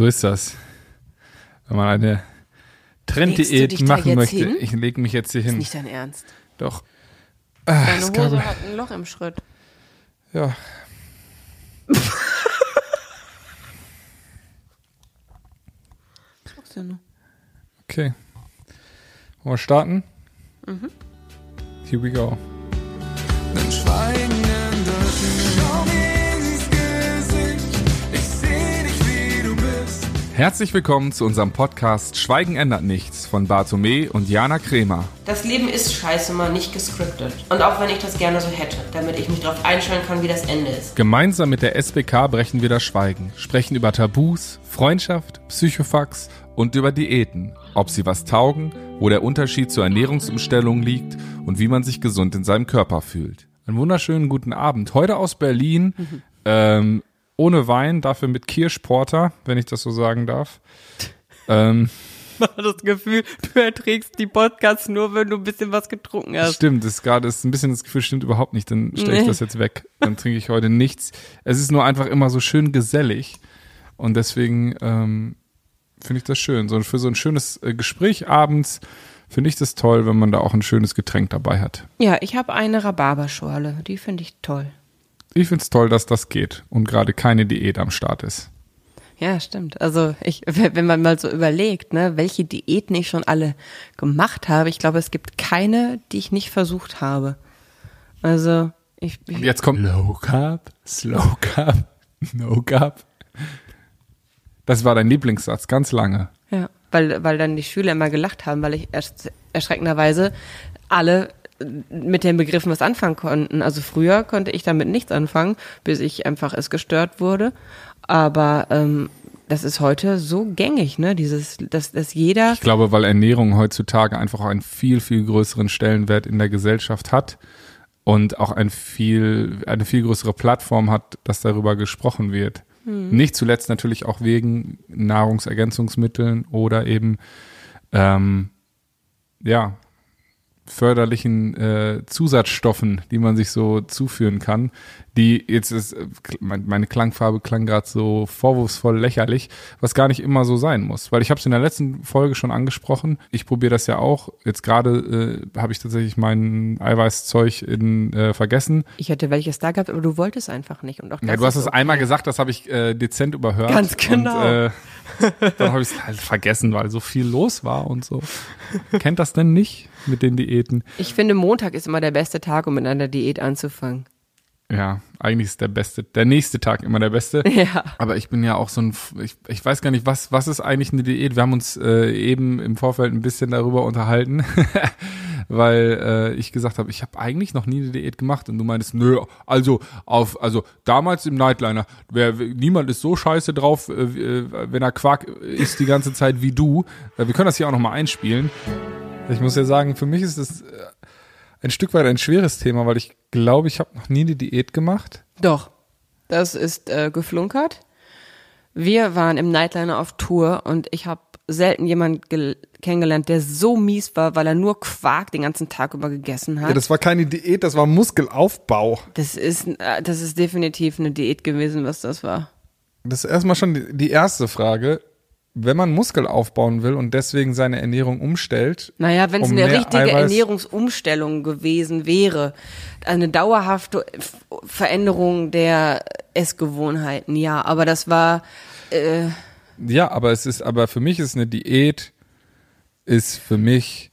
So ist das. Wenn man eine Trenddiät machen möchte. hin? Ich lege mich jetzt hier Ist hin. nicht dein Ernst. Doch. Ah, Deine Hose gab, hat ein Loch im Schritt. ja. Du nur. Okay. Wollen wir starten? Mhm. Here we go. Wenn Schweigen Herzlich willkommen zu unserem Podcast Schweigen ändert nichts von Bartome und Jana Kremer. Das Leben ist scheiße mal nicht gescriptet. Und auch wenn ich das gerne so hätte, damit ich mich darauf einstellen kann, wie das Ende ist. Gemeinsam mit der SBK brechen wir das Schweigen, sprechen über Tabus, Freundschaft, Psychofax und über Diäten, ob sie was taugen, wo der Unterschied zur Ernährungsumstellung liegt und wie man sich gesund in seinem Körper fühlt. Einen wunderschönen guten Abend. Heute aus Berlin, ähm, ohne Wein, dafür mit Kirschporter, wenn ich das so sagen darf. Ähm, das Gefühl, du erträgst die Podcasts nur, wenn du ein bisschen was getrunken hast. Stimmt, das ist gerade ist ein bisschen das Gefühl stimmt überhaupt nicht. Dann stelle ich Nee. das jetzt weg. Dann trinke ich heute nichts. Es ist nur einfach immer so schön gesellig und deswegen ähm, finde ich das schön. So für so ein schönes äh, Gespräch abends finde ich das toll, wenn man da auch ein schönes Getränk dabei hat. Ja, ich habe eine Rhabarberschorle. Die finde ich toll. Ich finde es toll, dass das geht und gerade keine Diät am Start ist. Ja, stimmt. Also ich, wenn man mal so überlegt, ne, welche Diäten ich schon alle gemacht habe, ich glaube, es gibt keine, die ich nicht versucht habe. Also ich, ich jetzt kommt Low Carb, Slow Carb, No Carb. Das war dein Lieblingssatz, ganz lange. ja, weil weil dann die Schüler immer gelacht haben, weil ich erst erschreckenderweise alle mit den Begriffen was anfangen konnten. Also früher konnte ich damit nichts anfangen, bis ich einfach es gestört wurde. Aber ähm, das ist heute so gängig, ne? Dieses, dass, dass jeder Ich glaube, weil Ernährung heutzutage einfach einen viel, viel größeren Stellenwert in der Gesellschaft hat und auch ein viel, eine viel größere Plattform hat, dass darüber gesprochen wird. Nicht zuletzt natürlich auch wegen Nahrungsergänzungsmitteln oder eben ähm, ja förderlichen äh, Zusatzstoffen, die man sich so zuführen kann, die jetzt ist äh, mein- meine Klangfarbe klang gerade so vorwurfsvoll lächerlich, was gar nicht immer so sein muss, weil ich habe es in der letzten Folge schon angesprochen. Ich probiere das ja auch. Jetzt gerade äh, habe ich tatsächlich mein Eiweißzeug in äh, vergessen. Ich hätte welches da gehabt, aber du wolltest einfach nicht. Und auch Ja, du hast es okay. einmal gesagt, das habe ich äh, dezent überhört. Ganz genau. Und, äh, dann habe ich es halt vergessen, weil so viel los war und so. Kennt das denn nicht mit den Diäten? Ich finde, Montag ist immer der beste Tag, um mit einer Diät anzufangen. Ja, eigentlich ist der beste, der nächste Tag immer der beste. Ja. Aber ich bin ja auch so ein, ich, ich weiß gar nicht, was, was ist eigentlich eine Diät? Wir haben uns äh, eben im Vorfeld ein bisschen darüber unterhalten, weil äh, ich gesagt habe, ich habe eigentlich noch nie eine Diät gemacht und du meintest, nö, also auf, also damals im Nightliner, wer, niemand ist so scheiße drauf, äh, äh, wenn er Quark isst die ganze Zeit wie du. Äh, wir können das hier auch noch mal einspielen. Ich muss ja sagen, für mich ist es äh, ein Stück weit ein schweres Thema, weil ich glaube, ich habe noch nie eine Diät gemacht. Doch, das ist äh, geflunkert. Wir waren im Nightliner auf Tour und ich habe selten jemanden gel- kennengelernt, der so mies war, weil er nur Quark den ganzen Tag über gegessen hat. Ja, das war keine Diät, das war Muskelaufbau. das ist, äh, das ist definitiv eine Diät gewesen, was das war. Das ist erstmal schon die erste Frage. Wenn man Muskel aufbauen will und deswegen seine Ernährung umstellt, Naja, wenn es um eine richtige Eiweiß- Ernährungsumstellung gewesen wäre, eine dauerhafte Veränderung der Essgewohnheiten, ja, aber das war, äh, ja, aber es ist, aber für mich ist eine Diät, ist für mich,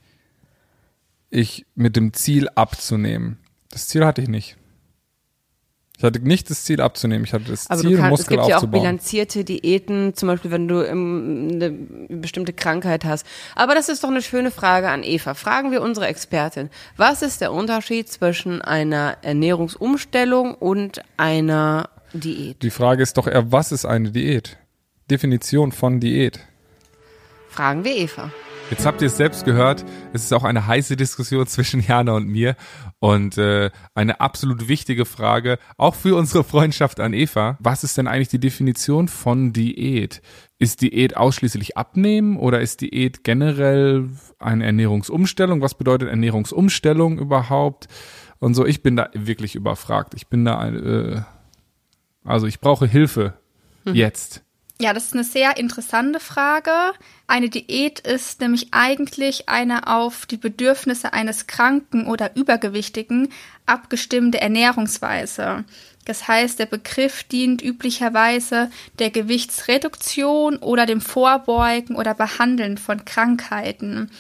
ich mit dem Ziel abzunehmen. Das Ziel hatte ich nicht. Ich hatte nicht das Ziel abzunehmen, ich hatte das Aber Ziel, du kannst, es Muskel gibt ja auch aufzubauen. bilanzierte Diäten, zum Beispiel wenn du eine bestimmte Krankheit hast. Aber das ist doch eine schöne Frage an Eva. Fragen wir unsere Expertin. Was ist der Unterschied zwischen einer Ernährungsumstellung und einer Diät? die Frage ist doch eher, was ist eine Diät? Definition von Diät. Fragen wir Eva. Jetzt habt ihr es selbst gehört, es ist auch eine heiße Diskussion zwischen Jana und mir und äh, eine absolut wichtige Frage, auch für unsere Freundschaft an Eva. Was ist denn eigentlich die Definition von Diät? Ist Diät ausschließlich abnehmen oder ist Diät generell eine Ernährungsumstellung? Was bedeutet Ernährungsumstellung überhaupt? Und so, ich bin da wirklich überfragt. Ich bin da, äh, also ich brauche Hilfe jetzt. Ja, das ist eine sehr interessante Frage. Eine Diät ist nämlich eigentlich eine auf die Bedürfnisse eines Kranken oder Übergewichtigen abgestimmte Ernährungsweise. Das heißt, der Begriff dient üblicherweise der Gewichtsreduktion oder dem Vorbeugen oder Behandeln von Krankheiten.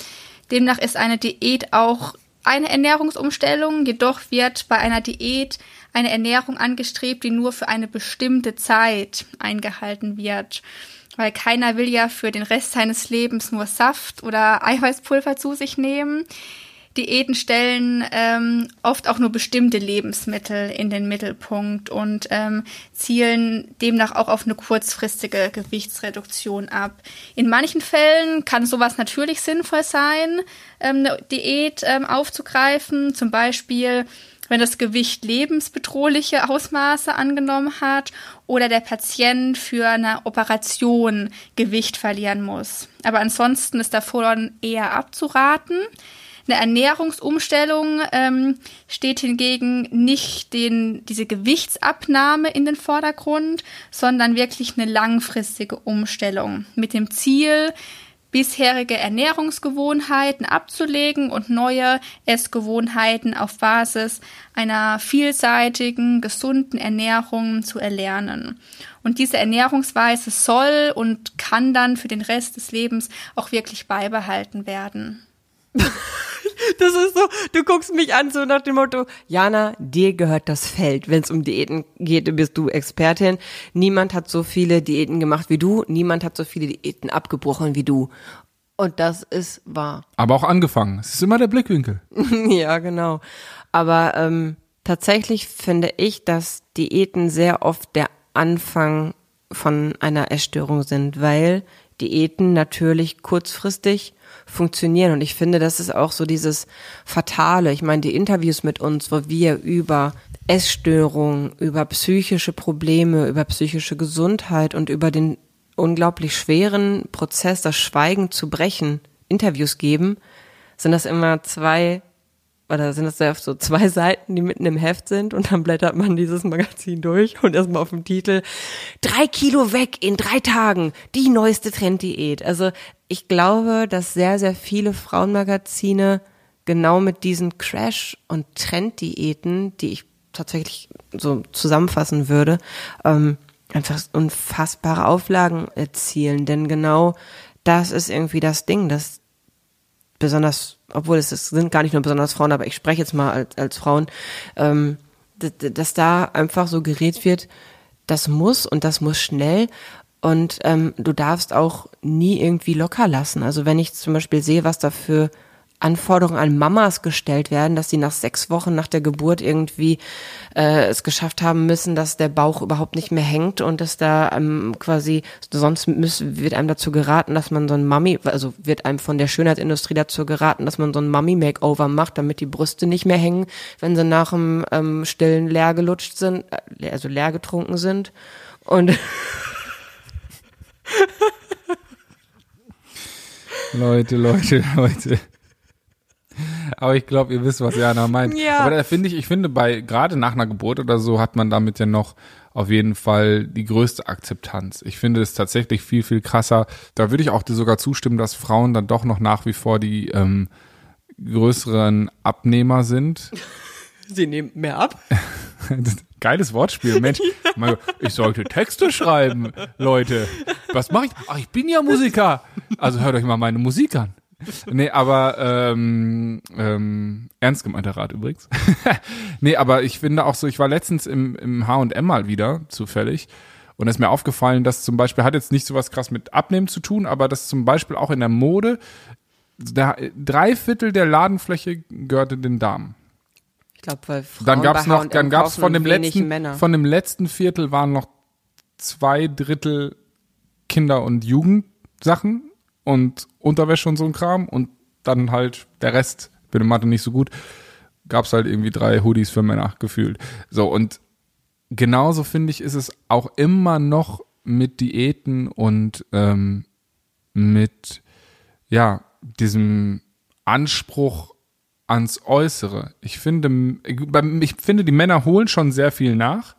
Demnach ist eine Diät auch eine Ernährungsumstellung, jedoch wird bei einer Diät eine Ernährung angestrebt, die nur für eine bestimmte Zeit eingehalten wird. Weil keiner will ja für den Rest seines Lebens nur Saft oder Eiweißpulver zu sich nehmen. Diäten stellen ähm, oft auch nur bestimmte Lebensmittel in den Mittelpunkt und ähm, zielen demnach auch auf eine kurzfristige Gewichtsreduktion ab. In manchen Fällen kann sowas natürlich sinnvoll sein, ähm, eine Diät ähm, aufzugreifen, zum Beispiel wenn das Gewicht lebensbedrohliche Ausmaße angenommen hat oder der Patient für eine Operation Gewicht verlieren muss. Aber ansonsten ist davon eher abzuraten. Eine Ernährungsumstellung ähm, steht hingegen nicht den, diese Gewichtsabnahme in den Vordergrund, sondern wirklich eine langfristige Umstellung mit dem Ziel, bisherige Ernährungsgewohnheiten abzulegen und neue Essgewohnheiten auf Basis einer vielseitigen, gesunden Ernährung zu erlernen. Und diese Ernährungsweise soll und kann dann für den Rest des Lebens auch wirklich beibehalten werden. Das ist so, du guckst mich an, so nach dem Motto, Jana, dir gehört das Feld. Wenn es um Diäten geht, bist du Expertin. Niemand hat so viele Diäten gemacht wie du. Niemand hat so viele Diäten abgebrochen wie du. Und das ist wahr. Aber auch angefangen. Es ist immer der Blickwinkel. ja, genau. Aber ähm, tatsächlich finde ich, dass Diäten sehr oft der Anfang von einer Essstörung sind, weil Diäten natürlich kurzfristig funktionieren. Und ich finde, das ist auch so dieses Fatale. Ich meine, die Interviews mit uns, wo wir über Essstörungen, über psychische Probleme, über psychische Gesundheit und über den unglaublich schweren Prozess, das Schweigen zu brechen, Interviews geben, sind das immer zwei oder sind das sehr oft so zwei Seiten, die mitten im Heft sind und dann blättert man dieses Magazin durch und erstmal auf dem Titel drei Kilo weg in drei Tagen, die neueste Trenddiät. Also ich glaube, dass sehr, sehr viele Frauenmagazine genau mit diesen Crash- und Trenddiäten, die ich tatsächlich so zusammenfassen würde, ähm, einfach unfassbare Auflagen erzielen. Denn genau das ist irgendwie das Ding, dass besonders, obwohl es, es sind gar nicht nur besonders Frauen, aber ich spreche jetzt mal als, als Frauen, ähm, dass, da einfach so gerät wird, das muss und das muss schnell und ähm, du darfst auch nie irgendwie locker lassen. Also wenn ich zum Beispiel sehe, was da für Anforderungen an Mamas gestellt werden, dass sie nach sechs Wochen nach der Geburt irgendwie äh, es geschafft haben müssen, dass der Bauch überhaupt nicht mehr hängt und dass da ähm, quasi sonst muss, wird einem dazu geraten, dass man so ein Mummy, also wird einem von der Schönheitsindustrie dazu geraten, dass man so ein Mummy-Makeover macht, damit die Brüste nicht mehr hängen, wenn sie nach dem ähm, Stillen leer gelutscht sind, äh, also leer getrunken sind und Leute, Leute, Leute. Aber ich glaube, ihr wisst, was Jana meint. Ja. Aber da finde ich, ich finde, bei gerade nach einer Geburt oder so hat man damit ja noch auf jeden Fall die größte Akzeptanz. Ich finde es tatsächlich viel, viel krasser. Da würde ich auch dir sogar zustimmen, dass Frauen dann doch noch nach wie vor die ähm, größeren Abnehmer sind. sie nehmen mehr ab. Geiles Wortspiel, Mensch. Ich sollte Texte schreiben, Leute. Was mache ich? Ach, ich bin ja Musiker. Also hört euch mal meine Musik an. Nee, aber ähm, ähm, ernst gemeinter Rat übrigens. nee, aber ich finde auch so, ich war letztens im, im H&M mal wieder, zufällig, und es ist mir aufgefallen, dass zum Beispiel, hat jetzt nicht so was krass mit Abnehmen zu tun, aber dass zum Beispiel auch in der Mode, der, drei Viertel der Ladenfläche gehörte den Damen. Ich glaube, weil Frauen Dann gab's bei noch, dann gab's von dem letzten, Männer. von dem letzten Viertel waren noch zwei Drittel Kinder- und Jugendsachen und Unterwäsche und so ein Kram und dann halt der Rest, bin in Mathe nicht so gut, gab's halt irgendwie drei Hoodies für Männer gefühlt. So und genauso finde ich, ist es auch immer noch mit Diäten und ähm, mit ja diesem Anspruch ans Äußere. Ich finde, ich finde, die Männer holen schon sehr viel nach.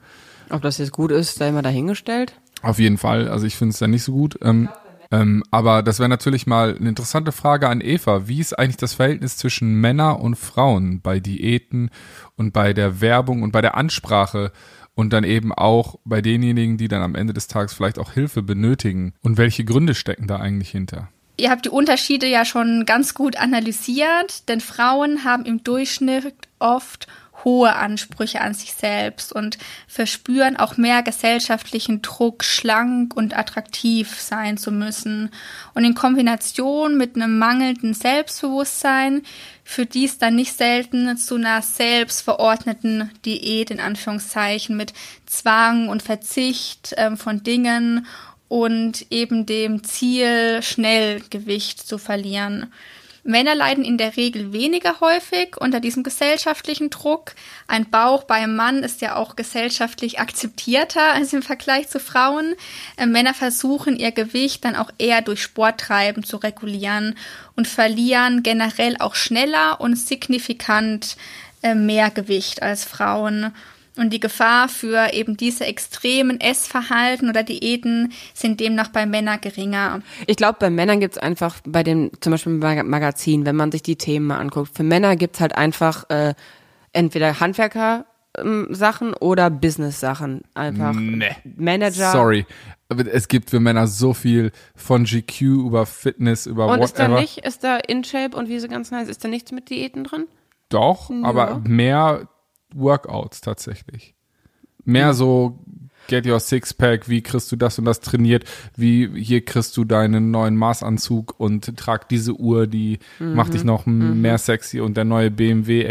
Ob das jetzt gut ist, sei mal dahingestellt. Auf jeden Fall. Also ich finde es ja nicht so gut. Ähm, ähm, aber das wäre natürlich mal eine interessante Frage an Eva. Wie ist eigentlich das Verhältnis zwischen Männer und Frauen bei Diäten und bei der Werbung und bei der Ansprache und dann eben auch bei denjenigen, die dann am Ende des Tages vielleicht auch Hilfe benötigen? Und welche Gründe stecken da eigentlich hinter? Ihr habt die Unterschiede ja schon ganz gut analysiert, denn Frauen haben im Durchschnitt oft hohe Ansprüche an sich selbst und verspüren auch mehr gesellschaftlichen Druck, schlank und attraktiv sein zu müssen. Und in Kombination mit einem mangelnden Selbstbewusstsein führt dies dann nicht selten zu einer selbstverordneten Diät in Anführungszeichen mit Zwang und Verzicht ähm, von Dingen und eben dem Ziel, schnell Gewicht zu verlieren. Männer leiden in der Regel weniger häufig unter diesem gesellschaftlichen Druck. Ein Bauch bei einem Mann ist ja auch gesellschaftlich akzeptierter als im Vergleich zu Frauen. Äh, Männer versuchen ihr Gewicht dann auch eher durch Sporttreiben zu regulieren und verlieren generell auch schneller und signifikant äh, mehr Gewicht als Frauen. Und die Gefahr für eben diese extremen Essverhalten oder Diäten sind demnach bei Männern geringer. Ich glaube, bei Männern gibt's einfach bei dem, zum Beispiel im Mag- Magazin, wenn man sich die Themen mal anguckt, für Männer gibt's halt einfach äh, entweder Handwerker ähm, Sachen oder Business Sachen. Einfach Nee. Manager. Sorry. Aber es gibt für Männer so viel von GQ über Fitness, über Und ist da whatever. nicht, ist da InShape und wie sie ganz heißt, ist da nichts mit Diäten drin? Doch, aber mehr Workouts tatsächlich. Mehr so get your Sixpack, wie kriegst du das und das trainiert, wie hier kriegst du deinen neuen Maßanzug und trag diese Uhr, die macht dich noch mehr sexy und der neue BMW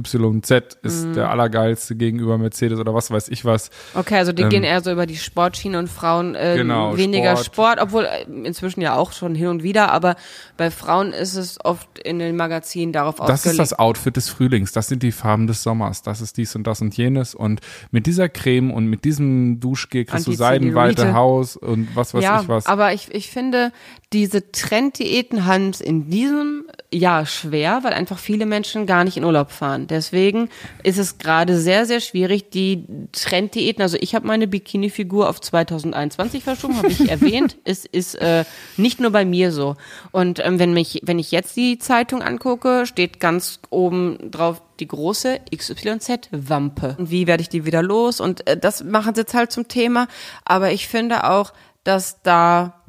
XYZ ist der allergeilste gegenüber Mercedes oder was weiß ich was. Okay, also die Ähm, gehen eher so über die Sportschiene und Frauen äh, Genau, weniger Sport. Sport. obwohl äh, inzwischen ja auch schon hin und wieder, aber bei Frauen ist es oft in den Magazinen darauf Das ist ausgelegt. das Outfit des Frühlings, das sind die Farben des Sommers, das ist dies und das und jenes und mit dieser Creme und mit diesem Duschgel kriegst du. Seidenweite Haus und was weiß ja, ich was. aber ich, ich finde, diese Trenddiäten haben es in diesem Jahr schwer, weil einfach viele Menschen gar nicht in Urlaub fahren. Deswegen ist es gerade sehr, sehr schwierig, die Trenddiäten, also ich habe meine Bikini-Figur auf 2021 verschoben, habe ich erwähnt. Es ist äh, nicht nur bei mir so. Und ähm, wenn, mich, wenn ich jetzt die Zeitung angucke, steht ganz oben drauf die große XYZ-Wampe. Und wie werde ich die wieder los? Und äh, das machen sie jetzt halt zum Thema. Aber ich finde auch, dass da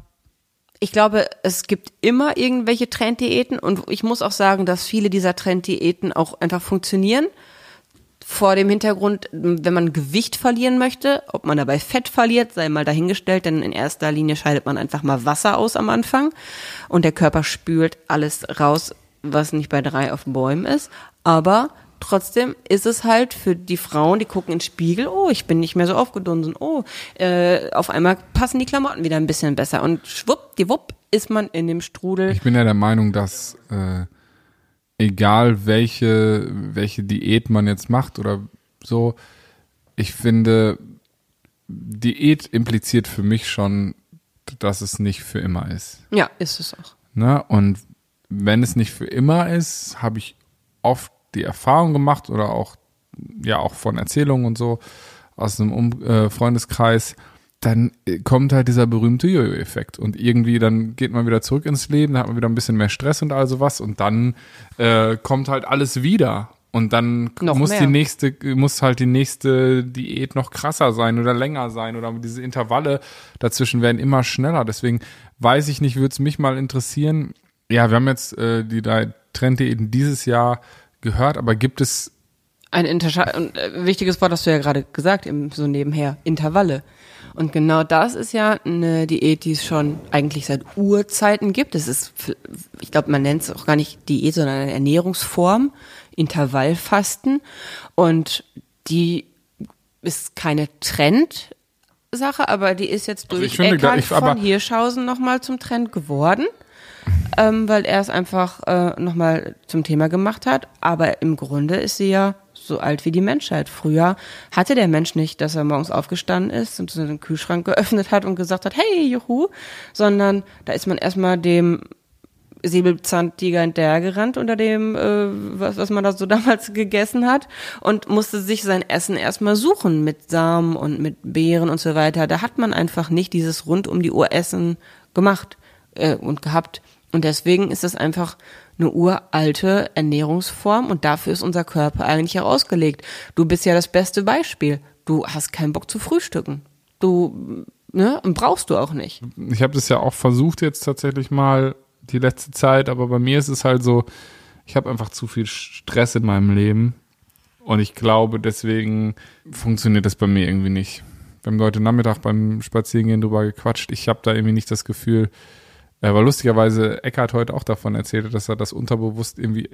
ich glaube, es gibt immer irgendwelche Trenddiäten und ich muss auch sagen, dass viele dieser Trenddiäten auch einfach funktionieren. Vor dem Hintergrund, wenn man Gewicht verlieren möchte, ob man dabei Fett verliert, sei mal dahingestellt, denn in erster Linie scheidet man einfach mal Wasser aus am Anfang und der Körper spült alles raus, was nicht bei drei auf Bäumen ist. Aber trotzdem ist es halt für die Frauen, die gucken in den Spiegel, oh, ich bin nicht mehr so aufgedunsen, oh, äh, auf einmal passen die Klamotten wieder ein bisschen besser und schwuppdiwupp ist man in dem Strudel. Ich bin ja der Meinung, dass äh, egal welche, welche Diät man jetzt macht oder so, ich finde, Diät impliziert für mich schon, dass es nicht für immer ist. Ja, ist es auch. Ne? Und wenn es nicht für immer ist, habe ich oft die Erfahrung gemacht oder auch, ja, auch von Erzählungen und so aus einem um äh, Freundeskreis, dann äh, kommt halt dieser berühmte Jojo-Effekt. Und irgendwie dann geht man wieder zurück ins Leben, dann hat man wieder ein bisschen mehr Stress und all sowas und dann äh, kommt halt alles wieder. Und dann Noch muss mehr. die nächste, muss halt die nächste Diät noch krasser sein oder länger sein oder diese Intervalle dazwischen werden immer schneller. Deswegen weiß ich nicht, würde es mich mal interessieren. Ja, wir haben jetzt äh, die drei Trenddiäten dieses Jahr gehört, aber gibt es Ein Intersche und, äh, wichtiges Wort hast du ja gerade gesagt, im, so nebenher, Intervalle. Und genau das ist ja eine Diät, die es schon eigentlich seit Urzeiten gibt. Es ist, ich glaube, man nennt es auch gar nicht Diät, sondern eine Ernährungsform, Intervallfasten. Und die ist keine Trendsache, aber die ist jetzt Also durch ich finde, Eckhard ich- von Hirschhausen nochmal zum Trend geworden ähm, weil er es einfach äh, nochmal zum Thema gemacht hat. Aber im Grunde ist sie ja so alt wie die Menschheit. Früher hatte der Mensch nicht, dass er morgens aufgestanden ist und so den Kühlschrank geöffnet hat und gesagt hat, hey, juhu, sondern da ist man erstmal dem Säbelzahntiger hinterhergerannt unter dem, äh, was, was man da so damals gegessen hat und musste sich sein Essen erstmal suchen mit Samen und mit Beeren und so weiter. Da hat man einfach nicht dieses rund um die Uhr Essen gemacht äh, und gehabt. Und deswegen ist das einfach eine uralte Ernährungsform und dafür ist unser Körper eigentlich auch ausgelegt. Du bist ja das beste Beispiel. Du hast keinen Bock zu frühstücken. Du, ne, brauchst du auch nicht. Ich habe das ja auch versucht jetzt tatsächlich mal die letzte Zeit, aber bei mir ist es halt so, ich habe einfach zu viel Stress in meinem Leben und ich glaube, deswegen funktioniert das bei mir irgendwie nicht. Wir haben heute Nachmittag beim Spazierengehen drüber gequatscht. Ich habe da irgendwie nicht das Gefühl, äh, weil lustigerweise Eckhard heute auch davon erzählte, dass er das unterbewusst irgendwie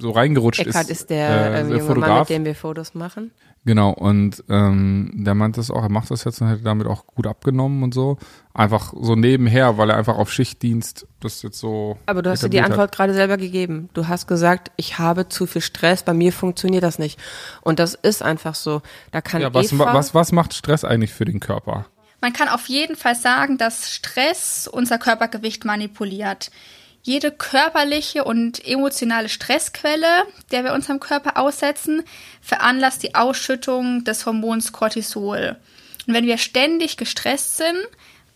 so reingerutscht Eckhard ist. ist der, äh, ähm, junge Mann, mit dem wir Fotos machen. Genau, und ähm, der meinte das auch, er macht das jetzt und hätte damit auch gut abgenommen und so. Einfach so nebenher, weil er einfach auf Schichtdienst das jetzt so. Aber du hast dir die Antwort gerade selber gegeben. Du hast gesagt, ich habe zu viel Stress, bei mir funktioniert das nicht. Und das ist einfach so. Da kann Hat. Ja, was, Eva, was, was macht Stress eigentlich für den Körper? Man kann auf jeden Fall sagen, dass Stress unser Körpergewicht manipuliert. Jede körperliche und emotionale Stressquelle, der wir unserem Körper aussetzen, veranlasst die Ausschüttung des Hormons Cortisol. Und wenn wir ständig gestresst sind,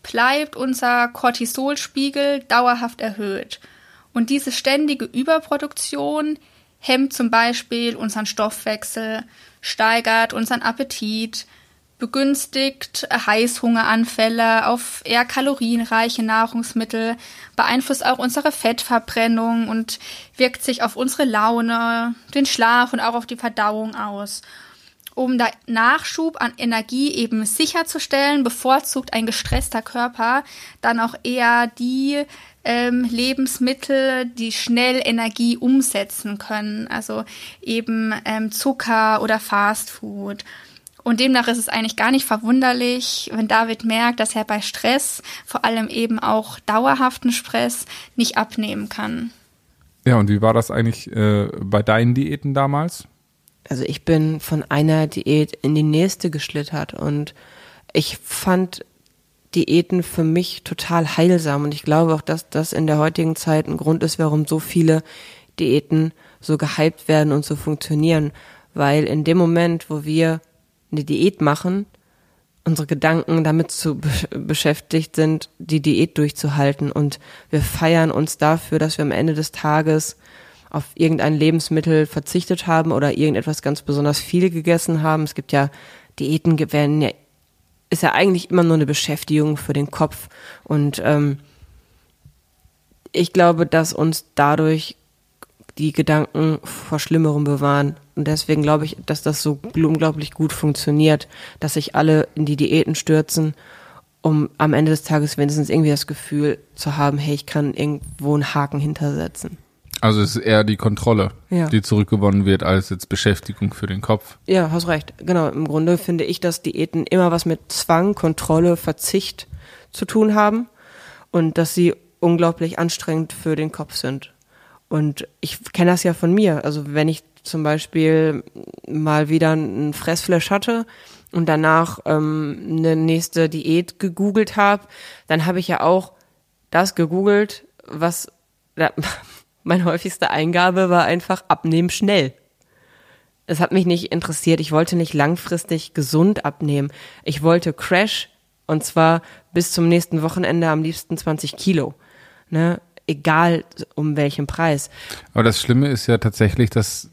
bleibt unser Cortisolspiegel dauerhaft erhöht. Und diese ständige Überproduktion hemmt zum Beispiel unseren Stoffwechsel, steigert unseren Appetit, begünstigt Heißhungeranfälle auf eher kalorienreiche Nahrungsmittel, beeinflusst auch unsere Fettverbrennung und wirkt sich auf unsere Laune, den Schlaf und auch auf die Verdauung aus. Um da Nachschub an Energie eben sicherzustellen, bevorzugt ein gestresster Körper dann auch eher die ähm, Lebensmittel, die schnell Energie umsetzen können, also eben ähm, Zucker oder Fastfood. Und demnach ist es eigentlich gar nicht verwunderlich, wenn David merkt, dass er bei Stress, vor allem eben auch dauerhaften Stress, nicht abnehmen kann. Ja, und wie war das eigentlich äh, bei deinen Diäten damals? Also ich bin von einer Diät in die nächste geschlittert und ich fand Diäten für mich total heilsam und ich glaube auch, dass das in der heutigen Zeit ein Grund ist, warum so viele Diäten so gehypt werden und so funktionieren, weil in dem Moment, wo wir eine Diät machen, unsere Gedanken damit zu be beschäftigt sind, die Diät durchzuhalten und wir feiern uns dafür, dass wir am Ende des Tages auf irgendein Lebensmittel verzichtet haben oder irgendetwas ganz besonders viel gegessen haben. Es gibt ja Diäten werden ja ist ja eigentlich immer nur eine Beschäftigung für den Kopf und ähm, ich glaube, dass uns dadurch die Gedanken vor Schlimmerem bewahren. Und deswegen glaube ich, dass das so unglaublich gut funktioniert, dass sich alle in die Diäten stürzen, um am Ende des Tages wenigstens irgendwie das Gefühl zu haben, hey, ich kann irgendwo einen Haken hintersetzen. Also es ist eher die Kontrolle, Ja. die zurückgewonnen wird, als jetzt Beschäftigung für den Kopf. Ja, hast recht. Genau. Im Grunde finde ich, dass Diäten immer was mit Zwang, Kontrolle, Verzicht zu tun haben und dass sie unglaublich anstrengend für den Kopf sind. Und ich kenne das ja von mir. Also wenn ich zum Beispiel mal wieder einen Fressflash hatte und danach ähm, eine nächste Diät gegoogelt habe, dann habe ich ja auch das gegoogelt, was ja, meine häufigste Eingabe war einfach abnehmen schnell. Es hat mich nicht interessiert. Ich wollte nicht langfristig gesund abnehmen. Ich wollte Crash und zwar bis zum nächsten Wochenende am liebsten 20 Kilo. Ne? Egal um welchen Preis. Aber das Schlimme ist ja tatsächlich, dass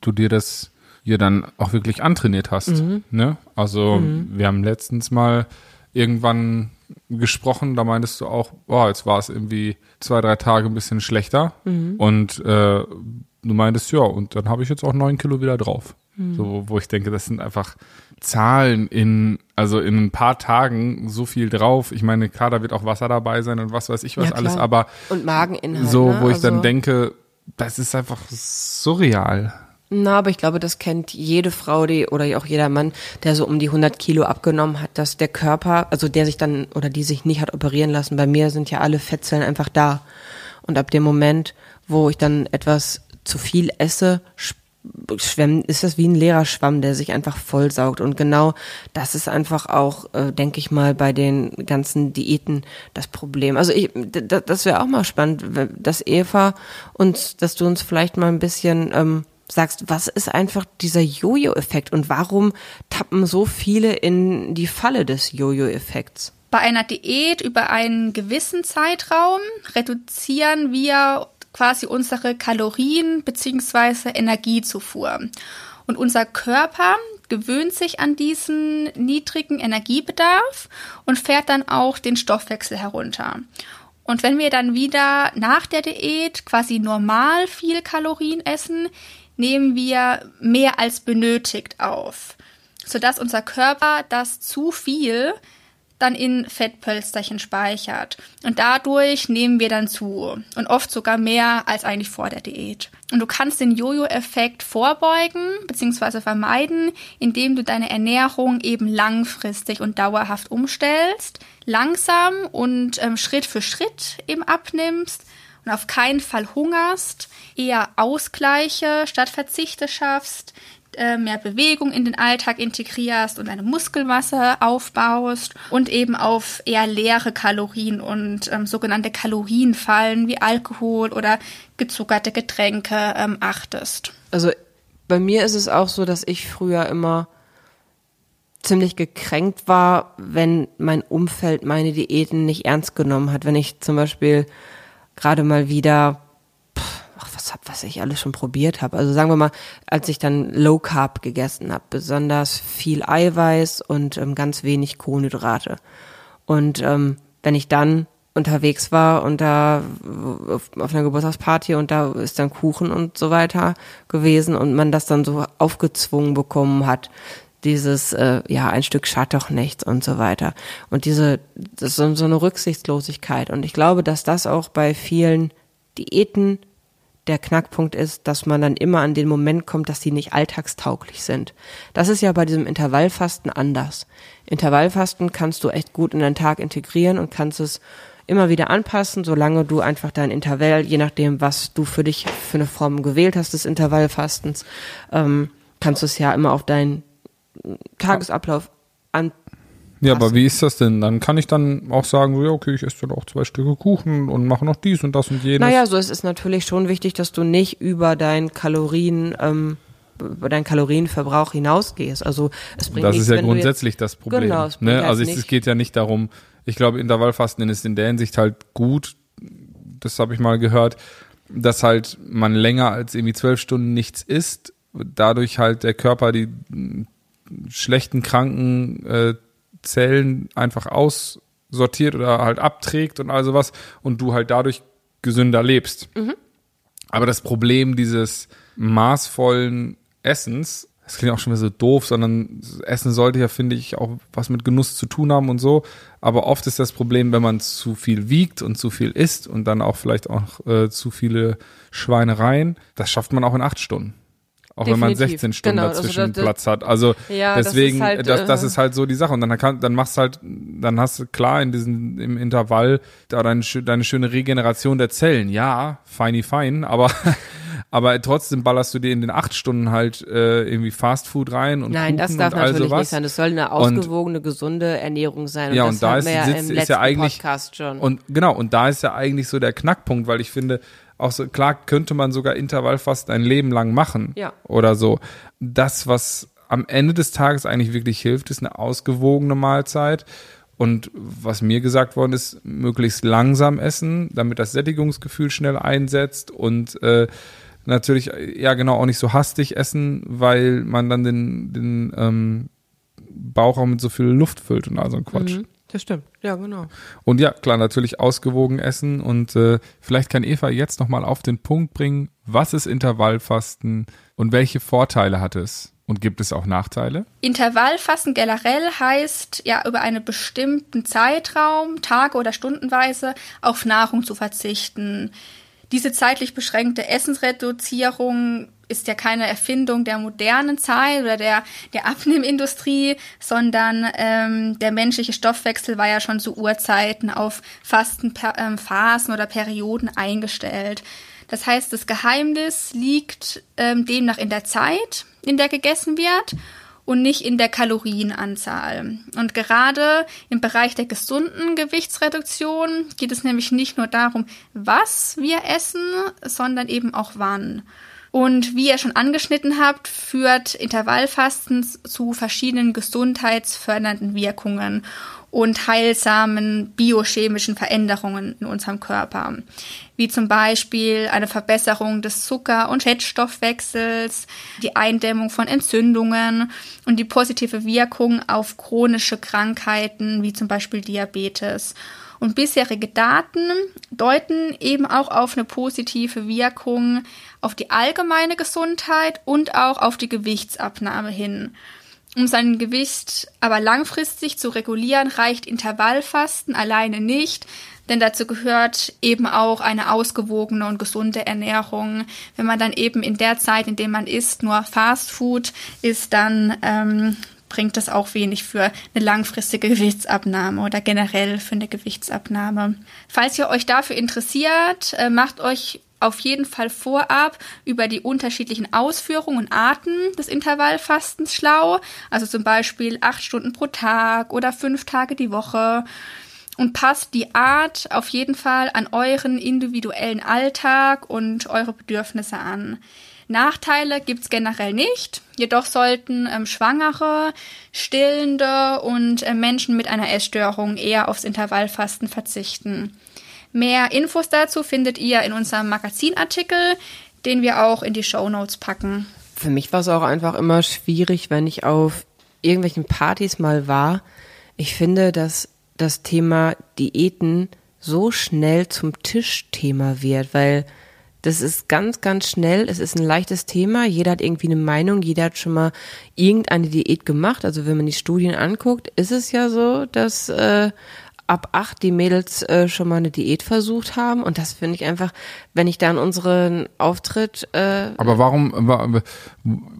du dir das ja dann auch wirklich antrainiert hast. Ne? Also wir haben letztens mal irgendwann gesprochen, da meintest du auch, boah, jetzt war es irgendwie zwei, drei Tage ein bisschen schlechter. Und äh, du meintest, ja, und dann habe ich jetzt auch neun Kilo wieder drauf. So, wo ich denke, das sind einfach Zahlen in, also in ein paar Tagen so viel drauf. Ich meine, klar, da wird auch Wasser dabei sein und was weiß ich was Ja, alles, aber Und Mageninhalt. so, ne? wo ich also, dann denke, das ist einfach surreal. Na, aber ich glaube, das kennt jede Frau, die oder auch jeder Mann, der so um die 100 Kilo abgenommen hat, dass der Körper, also der sich dann oder die sich nicht hat operieren lassen. Bei mir sind ja alle Fettzellen einfach da. Und ab dem Moment, wo ich dann etwas zu viel esse, schwemmt, ist das wie ein leerer Schwamm, der sich einfach vollsaugt. Und genau das ist einfach auch, äh, denke ich mal, bei den ganzen Diäten das Problem. Also ich, das wäre auch mal spannend, dass Eva uns, dass du uns vielleicht mal ein bisschen ähm, sagst, was ist einfach dieser Jojo-Effekt und warum tappen so viele in die Falle des Jojo-Effekts? Bei einer Diät über einen gewissen Zeitraum reduzieren wir quasi unsere Kalorien bzw. Energiezufuhr. Und unser Körper gewöhnt sich an diesen niedrigen Energiebedarf und fährt dann auch den Stoffwechsel herunter. Und wenn wir dann wieder nach der Diät quasi normal viel Kalorien essen, nehmen wir mehr als benötigt auf, sodass unser Körper das zu viel dann in Fettpölsterchen speichert. Und dadurch nehmen wir dann zu. Und oft sogar mehr als eigentlich vor der Diät. Und du kannst den Jojo-Effekt vorbeugen bzw. vermeiden, indem du deine Ernährung eben langfristig und dauerhaft umstellst, langsam und ähm, Schritt für Schritt eben abnimmst und auf keinen Fall hungerst, eher Ausgleiche statt Verzichte schaffst, äh, mehr Bewegung in den Alltag integrierst und deine Muskelmasse aufbaust und eben auf eher leere Kalorien und ähm, sogenannte Kalorienfallen wie Alkohol oder gezuckerte Getränke ähm, achtest. Also bei mir ist es auch so, dass ich früher immer ziemlich gekränkt war, wenn mein Umfeld meine Diäten nicht ernst genommen hat. Wenn ich zum Beispiel gerade mal wieder was hab, was ich alles schon probiert habe. Also sagen wir mal, als ich dann Low Carb gegessen habe, besonders viel Eiweiß und ähm, ganz wenig Kohlenhydrate. Und ähm, wenn ich dann unterwegs war und da auf, auf einer Geburtstagsparty und da ist dann Kuchen und so weiter gewesen und man das dann so aufgezwungen bekommen hat, dieses, äh, ja, ein Stück schadet doch nichts und so weiter. Und diese, das ist so eine Rücksichtslosigkeit. Und ich glaube, dass das auch bei vielen Diäten der Knackpunkt ist, dass man dann immer an den Moment kommt, dass die nicht alltagstauglich sind. Das ist ja bei diesem Intervallfasten anders. Intervallfasten kannst du echt gut in deinen Tag integrieren und kannst es immer wieder anpassen, solange du einfach dein Intervall, je nachdem, was du für dich für eine Form gewählt hast des Intervallfastens, ähm, kannst du es ja immer auf deinen Tagesablauf anpassen ja, aber wie ist das denn? Dann kann ich dann auch sagen, so, ja, okay, ich esse dann auch zwei Stücke Kuchen und mache noch dies und das und jenes. Naja, so es ist natürlich schon wichtig, dass du nicht über dein Kalorien, ähm, über deinen Kalorienverbrauch hinausgehst. Also es bringt Das nichts, ist ja grundsätzlich das Problem. Genau, es ne? halt Also es, es geht ja nicht darum, ich glaube, Intervallfasten ist in der Hinsicht halt gut, das habe ich mal gehört, dass halt man länger als irgendwie zwölf Stunden nichts isst, dadurch halt der Körper die mm, schlechten, kranken äh, Zellen einfach aussortiert oder halt abträgt und all sowas und du halt dadurch gesünder lebst. Aber das Problem dieses maßvollen Essens, das klingt auch schon wieder so doof, sondern Essen sollte ja, finde ich, auch was mit Genuss zu tun haben und so. Aber oft ist das Problem, wenn man zu viel wiegt und zu viel isst und dann auch vielleicht auch äh, zu viele Schweinereien, das schafft man auch in acht Stunden. Auch wenn man Definitiv. 16 Stunden Genau, also dazwischen das- Platz hat. Also Ja, das deswegen, ist halt, das, das äh, ist halt so die Sache. Und dann kann, dann machst halt, dann hast du klar in diesem, im Intervall da deine, deine schöne Regeneration der Zellen. Ja, feini fein, aber, aber trotzdem ballerst du dir in den acht Stunden halt äh, irgendwie Fastfood rein und Nein, Kuchen das darf und natürlich sowas. nicht sein. Das soll eine ausgewogene, gesunde Ernährung sein. Ja, das und da hatten ist, wir ja sitzt, im ist ja eigentlich Podcast schon. und genau und da ist ja eigentlich so der Knackpunkt, weil ich finde auch so klar könnte man sogar Intervallfasten ein Leben lang machen Ja. oder so. Das was am Ende des Tages eigentlich wirklich hilft, ist eine ausgewogene Mahlzeit. Und was mir gesagt worden ist, möglichst langsam essen, damit das Sättigungsgefühl schnell einsetzt und äh, natürlich, ja genau, auch nicht so hastig essen, weil man dann den, den ähm, Bauch auch mit so viel Luft füllt und all so ein Quatsch. Mhm, das stimmt. Ja, genau. Und ja, klar, natürlich ausgewogen essen und äh, vielleicht kann Eva jetzt nochmal auf den Punkt bringen, was ist Intervallfasten und welche Vorteile hat es? Und gibt es auch Nachteile? Intervallfasten generell heißt ja über einen bestimmten Zeitraum, Tage oder Stundenweise, auf Nahrung zu verzichten. Diese zeitlich beschränkte Essensreduzierung ist ja keine Erfindung der modernen Zeit oder der, der Abnehmindustrie, sondern ähm, der menschliche Stoffwechsel war ja schon zu Urzeiten auf fasten ähm, oder Perioden eingestellt. Das heißt, das Geheimnis liegt ähm, demnach in der Zeit, in der gegessen wird und nicht in der Kalorienanzahl. Und gerade im Bereich der gesunden Gewichtsreduktion geht es nämlich nicht nur darum, was wir essen, sondern eben auch wann. Und wie ihr schon angeschnitten habt, führt Intervallfasten zu verschiedenen gesundheitsfördernden Wirkungen und heilsamen biochemischen Veränderungen in unserem Körper, wie zum Beispiel eine Verbesserung des Zucker- und Fettstoffwechsels, die Eindämmung von Entzündungen und die positive Wirkung auf chronische Krankheiten wie zum Beispiel Diabetes. Und bisherige Daten deuten eben auch auf eine positive Wirkung auf die allgemeine Gesundheit und auch auf die Gewichtsabnahme hin. Um sein Gewicht aber langfristig zu regulieren, reicht Intervallfasten alleine nicht, denn dazu gehört eben auch eine ausgewogene und gesunde Ernährung. Wenn man dann eben in der Zeit, in der man isst, nur Fast Food isst, dann ähm, bringt das auch wenig für eine langfristige Gewichtsabnahme oder generell für eine Gewichtsabnahme. Falls ihr euch dafür interessiert, äh, macht euch auf jeden Fall vorab über die unterschiedlichen Ausführungen und Arten des Intervallfastens schlau. Also zum Beispiel acht Stunden pro Tag oder fünf Tage die Woche. Und passt die Art auf jeden Fall an euren individuellen Alltag und eure Bedürfnisse an. Nachteile gibt's generell nicht, jedoch sollten ähm, Schwangere, Stillende und äh, Menschen mit einer Essstörung eher aufs Intervallfasten verzichten. Mehr Infos dazu findet ihr in unserem Magazinartikel, den wir auch in die Show Notes packen. Für mich war es auch einfach immer schwierig, wenn ich auf irgendwelchen Partys mal war. Ich finde, dass das Thema Diäten so schnell zum Tischthema wird, weil das ist ganz, ganz schnell. Es ist ein leichtes Thema. Jeder hat irgendwie eine Meinung. Jeder hat schon mal irgendeine Diät gemacht. Also wenn man die Studien anguckt, ist es ja so, dass äh, ab acht die Mädels äh, schon mal eine Diät versucht haben. Und das finde ich einfach, wenn ich da an unseren Auftritt. Äh, Aber warum wa-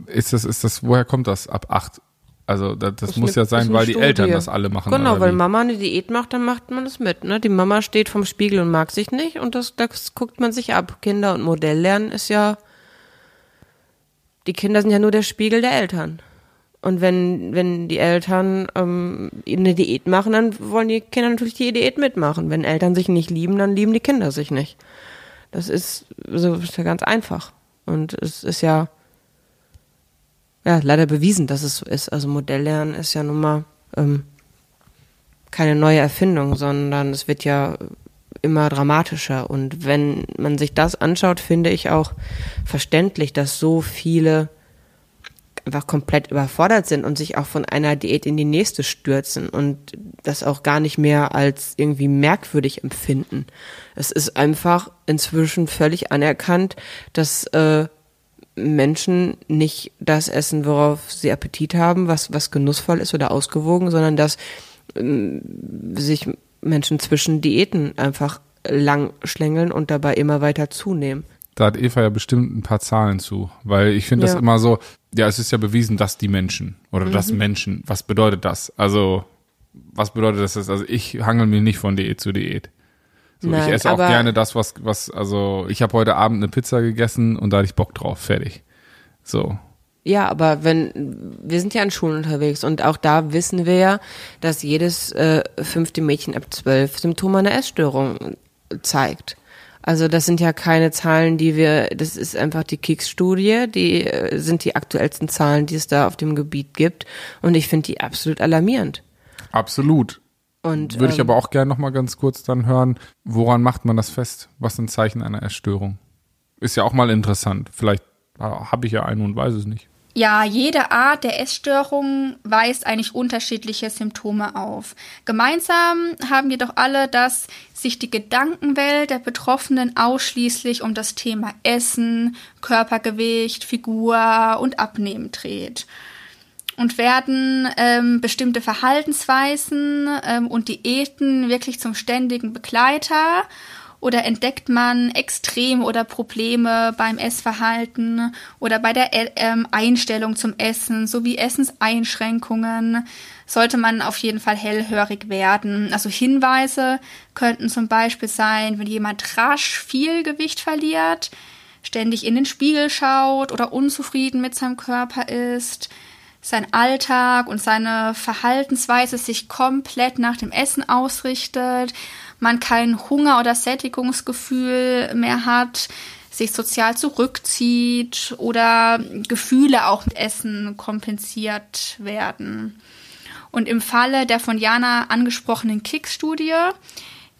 ist das, ist das, woher kommt das ab acht? Also das, das muss eine- ja sein, weil die Eltern das alle machen. Genau, weil wie? Mama eine Diät macht, dann macht man das mit. Ne? Die Mama steht vom Spiegel und mag sich nicht und das, das guckt man sich ab. Kinder und Modelllernen ist ja, die Kinder sind ja nur der Spiegel der Eltern. Und wenn, wenn die Eltern ähm, eine Diät machen, dann wollen die Kinder natürlich die Diät mitmachen. Wenn Eltern sich nicht lieben, dann lieben die Kinder sich nicht. Das ist so ist ja ganz einfach. Und es ist ja, ja leider bewiesen, dass es so ist. Also Modelllernen ist ja nun mal ähm, keine neue Erfindung, sondern es wird ja immer dramatischer. Und wenn man sich das anschaut, finde ich auch verständlich, dass so viele einfach komplett überfordert sind und sich auch von einer Diät in die nächste stürzen und das auch gar nicht mehr als irgendwie merkwürdig empfinden. Es ist einfach inzwischen völlig anerkannt, dass äh, Menschen nicht das essen, worauf sie Appetit haben, was, was genussvoll ist oder ausgewogen, sondern dass ähm, sich Menschen zwischen Diäten einfach lang schlängeln und dabei immer weiter zunehmen. Da hat Eva ja bestimmt ein paar Zahlen zu, weil ich finde das Ja. immer so, ja, es ist ja bewiesen, dass die Menschen oder das Mhm. Menschen, was bedeutet das? Also, was bedeutet das? Also, ich hangel mich nicht von Diät zu Diät. So, ich Nein, esse auch gerne das, was, was, also, ich habe heute Abend eine Pizza gegessen und da hatte ich Bock drauf, fertig. So. Ja, aber wenn wir sind ja an Schulen unterwegs und auch da wissen wir ja, dass jedes äh, fünfte Mädchen ab zwölf Symptome einer Essstörung zeigt. Also das sind ja keine Zahlen, die wir, das ist einfach die Kicks-Studie, die äh, sind die aktuellsten Zahlen, die es da auf dem Gebiet gibt und ich finde die absolut alarmierend. Absolut. Und Würde ich ähm, aber auch gerne noch mal ganz kurz dann hören, woran macht man das fest? Was sind Zeichen einer Essstörung? Ist ja auch mal interessant. Vielleicht habe ich ja einen und weiß es nicht. Ja, jede Art der Essstörung weist eigentlich unterschiedliche Symptome auf. Gemeinsam haben jedoch alle, dass sich die Gedankenwelt der Betroffenen ausschließlich um das Thema Essen, Körpergewicht, Figur und Abnehmen dreht. Und werden ähm, bestimmte Verhaltensweisen ähm, und Diäten wirklich zum ständigen Begleiter Oder entdeckt man Extreme oder Probleme beim Essverhalten oder bei der äh, ähm, Einstellung zum Essen sowie Essenseinschränkungen, sollte man auf jeden Fall hellhörig werden. Also Hinweise könnten zum Beispiel sein, wenn jemand rasch viel Gewicht verliert, ständig in den Spiegel schaut oder unzufrieden mit seinem Körper ist, sein Alltag und seine Verhaltensweise sich komplett nach dem Essen ausrichtet, man kein Hunger- oder Sättigungsgefühl mehr hat, sich sozial zurückzieht oder Gefühle auch mit Essen kompensiert werden. Und im Falle der von Jana angesprochenen Kick-Studie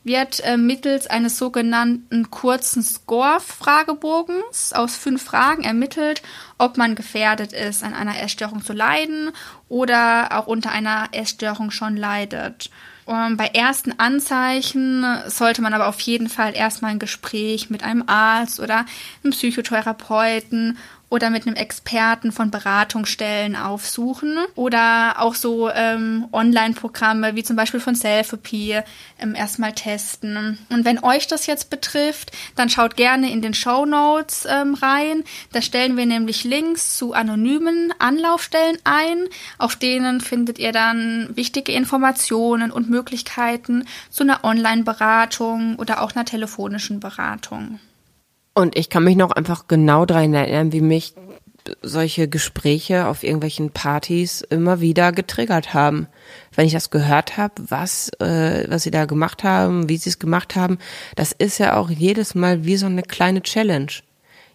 wird äh, mittels eines sogenannten kurzen Score-Fragebogens aus fünf Fragen ermittelt, ob man gefährdet ist, an einer Essstörung zu leiden oder auch unter einer Essstörung schon leidet. Und bei ersten Anzeichen sollte man aber auf jeden Fall erstmal ein Gespräch mit einem Arzt oder einem Psychotherapeuten oder mit einem Experten von Beratungsstellen aufsuchen oder auch so ähm, Online-Programme wie zum Beispiel von Selfie ähm, erstmal testen. Und wenn euch das jetzt betrifft, dann schaut gerne in den Show Notes ähm, rein. Da stellen wir nämlich Links zu anonymen Anlaufstellen ein. Auf denen findet ihr dann wichtige Informationen und Möglichkeiten zu einer Online-Beratung oder auch einer telefonischen Beratung. Und ich kann mich noch einfach genau daran erinnern, wie mich solche Gespräche auf irgendwelchen Partys immer wieder getriggert haben. Wenn ich das gehört habe, was, äh, was sie da gemacht haben, wie sie es gemacht haben, das ist ja auch jedes Mal wie so eine kleine Challenge.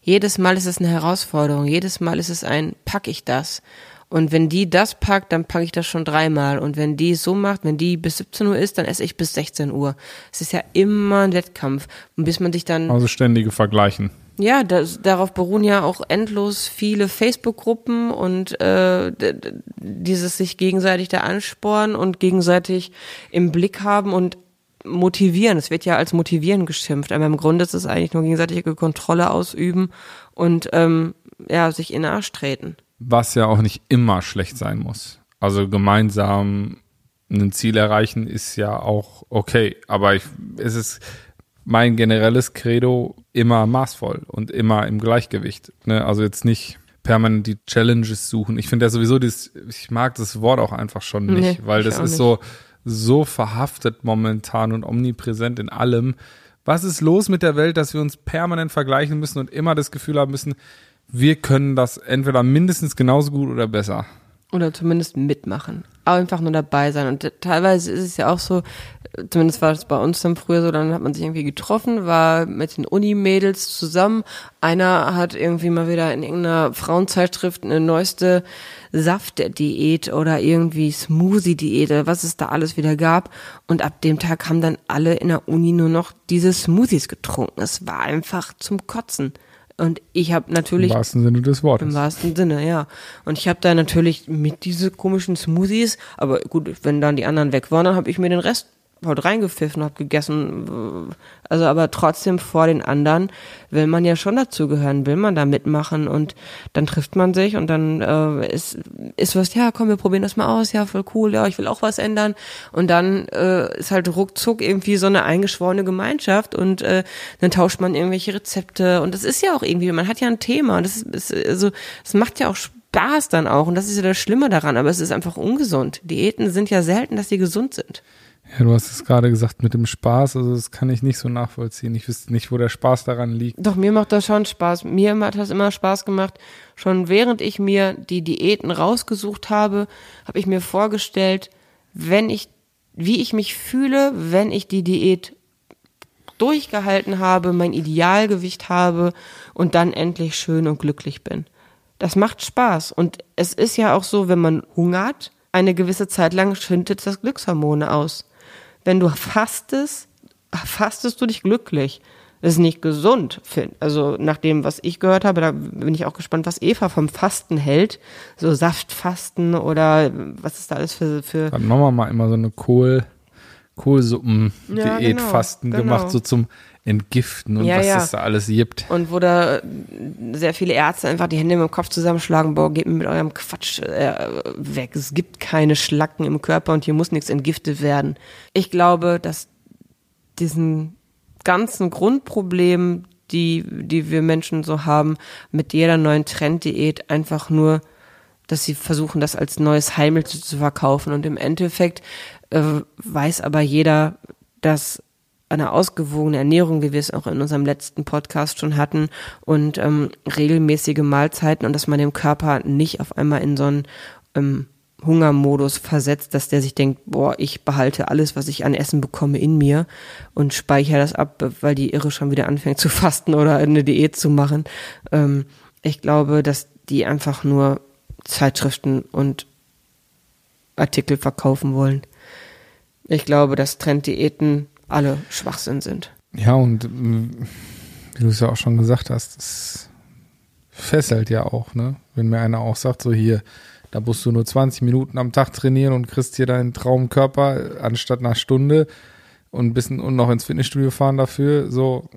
Jedes Mal ist es eine Herausforderung, jedes Mal ist es ein, pack ich das. Und wenn die das packt, dann packe ich das schon dreimal. Und wenn die es so macht, wenn die bis 17 Uhr ist, dann esse ich bis 16 Uhr. Es ist ja immer ein Wettkampf. Und bis man sich dann. Also ständige Vergleichen. Ja, das, darauf beruhen ja auch endlos viele Facebook-Gruppen und äh, dieses sich gegenseitig da ansporen und gegenseitig im Blick haben und motivieren. Es wird ja als motivieren geschimpft, aber im Grunde ist es eigentlich nur gegenseitige Kontrolle ausüben und ähm, ja sich in den Arsch treten. Was ja auch nicht immer schlecht sein muss. Also gemeinsam ein Ziel erreichen ist ja auch okay, aber ich, es ist mein generelles Credo immer maßvoll und immer im Gleichgewicht. Ne? Also jetzt nicht permanent die Challenges suchen. Ich finde ja sowieso, dieses, ich mag das Wort auch einfach schon nicht, Nee, weil das ist nicht. so, so verhaftet momentan und omnipräsent in allem. Was ist los mit der Welt, dass wir uns permanent vergleichen müssen und immer das Gefühl haben müssen, wir können das entweder mindestens genauso gut oder besser. Oder zumindest mitmachen. Einfach nur dabei sein. Und teilweise ist es ja auch so, zumindest war es bei uns dann früher so, dann hat man sich irgendwie getroffen, war mit den Unimädels zusammen. Einer hat irgendwie mal wieder in irgendeiner Frauenzeitschrift eine neueste Saftdiät oder irgendwie Smoothie-Diät oder was es da alles wieder gab. Und ab dem Tag haben dann alle in der Uni nur noch diese Smoothies getrunken. Es war einfach zum Kotzen. Und ich habe natürlich Im wahrsten Sinne des Wortes. im wahrsten Sinne, ja. Und ich habe da natürlich mit diese komischen Smoothies, aber gut, wenn dann die anderen weg waren, dann habe ich mir den Rest halt reingepfiffen, habe gegessen. Also aber trotzdem vor den anderen will man ja schon dazugehören, will man da mitmachen und dann trifft man sich und dann äh, ist, ist was, ja komm, wir probieren das mal aus, ja voll cool, ja ich will auch was ändern und dann äh, ist halt ruckzuck irgendwie so eine eingeschworene Gemeinschaft und äh, dann tauscht man irgendwelche Rezepte und das ist ja auch irgendwie, man hat ja ein Thema und das ist, ist also es macht ja auch Spaß dann auch und das ist ja das Schlimme daran, aber es ist einfach ungesund. Diäten sind ja selten, dass sie gesund sind. Ja, du hast es gerade gesagt mit dem Spaß, also das kann ich nicht so nachvollziehen. Ich wüsste nicht, wo der Spaß daran liegt. Doch, mir macht das schon Spaß. Mir hat das immer Spaß gemacht. Schon während ich mir die Diäten rausgesucht habe, habe ich mir vorgestellt, wenn ich, wie ich mich fühle, wenn ich die Diät durchgehalten habe, mein Idealgewicht habe und dann endlich schön und glücklich bin. Das macht Spaß. Und es ist ja auch so, wenn man hungert, eine gewisse Zeit lang schüttet das Glückshormone aus. Wenn du fastest, fastest du dich glücklich. Das ist nicht gesund. Also nach dem, was ich gehört habe, da bin ich auch gespannt, was Eva vom Fasten hält. So Saftfasten oder was ist da alles für, für Hat Mama mal immer so eine Kohl, Kohlsuppen-Diät Ja, genau, genau. gemacht, so zum Entgiften und Ja, was ja. es da alles gibt. und wo da sehr viele Ärzte einfach die Hände im Kopf zusammenschlagen, boah, geht mir mit eurem Quatsch äh, weg. Es gibt keine Schlacken im Körper und hier muss nichts entgiftet werden. Ich glaube, dass diesen ganzen Grundproblemen, die, die wir Menschen so haben, mit jeder neuen Trenddiät einfach nur, dass sie versuchen, das als neues Heilmittel zu verkaufen. Und im Endeffekt äh, weiß aber jeder, dass eine ausgewogene Ernährung, wie wir es auch in unserem letzten Podcast schon hatten, und ähm, regelmäßige Mahlzeiten und dass man dem Körper nicht auf einmal in so einen ähm, Hungermodus versetzt, dass der sich denkt, boah, ich behalte alles, was ich an Essen bekomme, in mir und speichere das ab, weil die Irre schon wieder anfängt zu fasten oder eine Diät zu machen. Ähm, ich glaube, dass die einfach nur Zeitschriften und Artikel verkaufen wollen. Ich glaube, dass Trenddiäten alle Schwachsinn sind. Ja, und ähm, wie du es ja auch schon gesagt hast, das fesselt ja auch, ne? Wenn mir einer auch sagt, so hier, da musst du nur 20 Minuten am Tag trainieren und kriegst hier deinen Traumkörper anstatt einer Stunde und ein bisschen und noch ins Fitnessstudio fahren dafür, so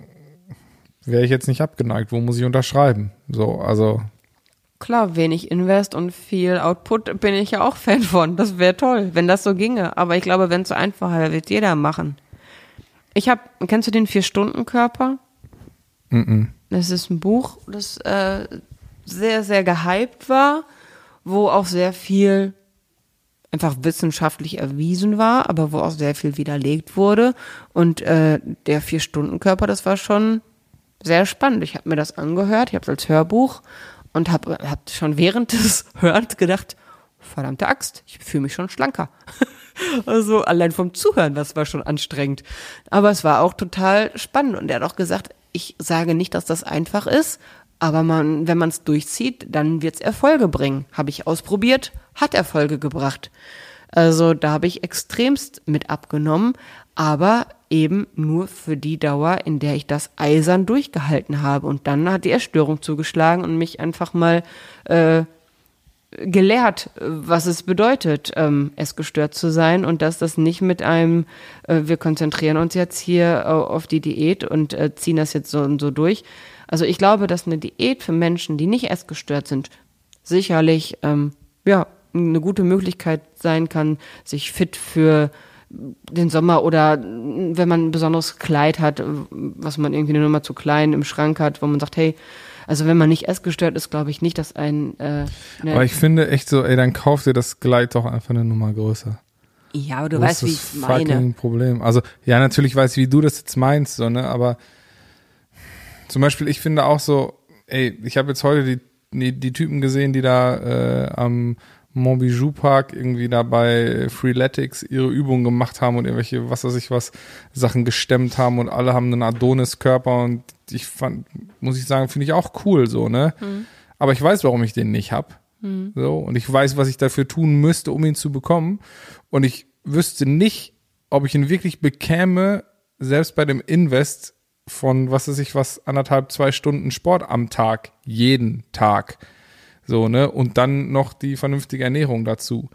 wäre ich jetzt nicht abgeneigt. Wo muss ich unterschreiben? So, also Klar, wenig Invest und viel Output bin ich ja auch Fan von. Das wäre toll, wenn das so ginge. Aber ich glaube, wenn es so einfach wäre, wird jeder machen. Ich habe, kennst du den Vier-Stunden-Körper? Das ist ein Buch, das äh, sehr, sehr gehypt war, wo auch sehr viel einfach wissenschaftlich erwiesen war, aber wo auch sehr viel widerlegt wurde. Und äh, der Vier-Stunden-Körper, das war schon sehr spannend. Ich habe mir das angehört, ich habe es als Hörbuch und habe hab schon während des Hörens gedacht, verdammte Axt, ich fühle mich schon schlanker. also allein vom Zuhören, das war schon anstrengend. Aber es war auch total spannend und er hat auch gesagt, ich sage nicht, dass das einfach ist, aber man, wenn man es durchzieht, dann wird es Erfolge bringen. Habe ich ausprobiert, hat Erfolge gebracht. Also da habe ich extremst mit abgenommen, aber eben nur für die Dauer, in der ich das eisern durchgehalten habe. Und dann hat die Erstörung zugeschlagen und mich einfach mal äh, gelehrt, was es bedeutet, ähm, essgestört zu sein und dass das nicht mit einem, äh, wir konzentrieren uns jetzt hier äh, auf die Diät und äh, ziehen das jetzt so und so durch. Also ich glaube, dass eine Diät für Menschen, die nicht essgestört sind, sicherlich ähm, ja eine gute Möglichkeit sein kann, sich fit für den Sommer oder wenn man ein besonderes Kleid hat, was man irgendwie eine Nummer zu klein im Schrank hat, wo man sagt, hey, also wenn man nicht essgestört ist, glaube ich nicht, dass ein äh, ne- Aber ich finde echt so, ey, dann kauf dir das Kleid doch einfach eine Nummer größer. ja, aber du Wo weißt, ist wie das ich meine. fucking Problem. Also, ja, natürlich weiß ich, wie du das jetzt meinst, so, ne, aber zum Beispiel, ich finde auch so, ey, ich habe jetzt heute die, die, die Typen gesehen, die da äh, am Montbijou Park irgendwie da bei Freeletics ihre Übungen gemacht haben und irgendwelche, was weiß ich was, Sachen gestemmt haben und alle haben einen Adonis-Körper und ich fand, muss ich sagen, finde ich auch cool so, ne? Aber ich weiß, warum ich den nicht hab. So, und ich weiß, was ich dafür tun müsste, um ihn zu bekommen. Und ich wüsste nicht, ob ich ihn wirklich bekäme, selbst bei dem Invest von, was weiß ich was, anderthalb, zwei Stunden Sport am Tag, jeden Tag. So, ne? Und dann noch die vernünftige Ernährung dazu.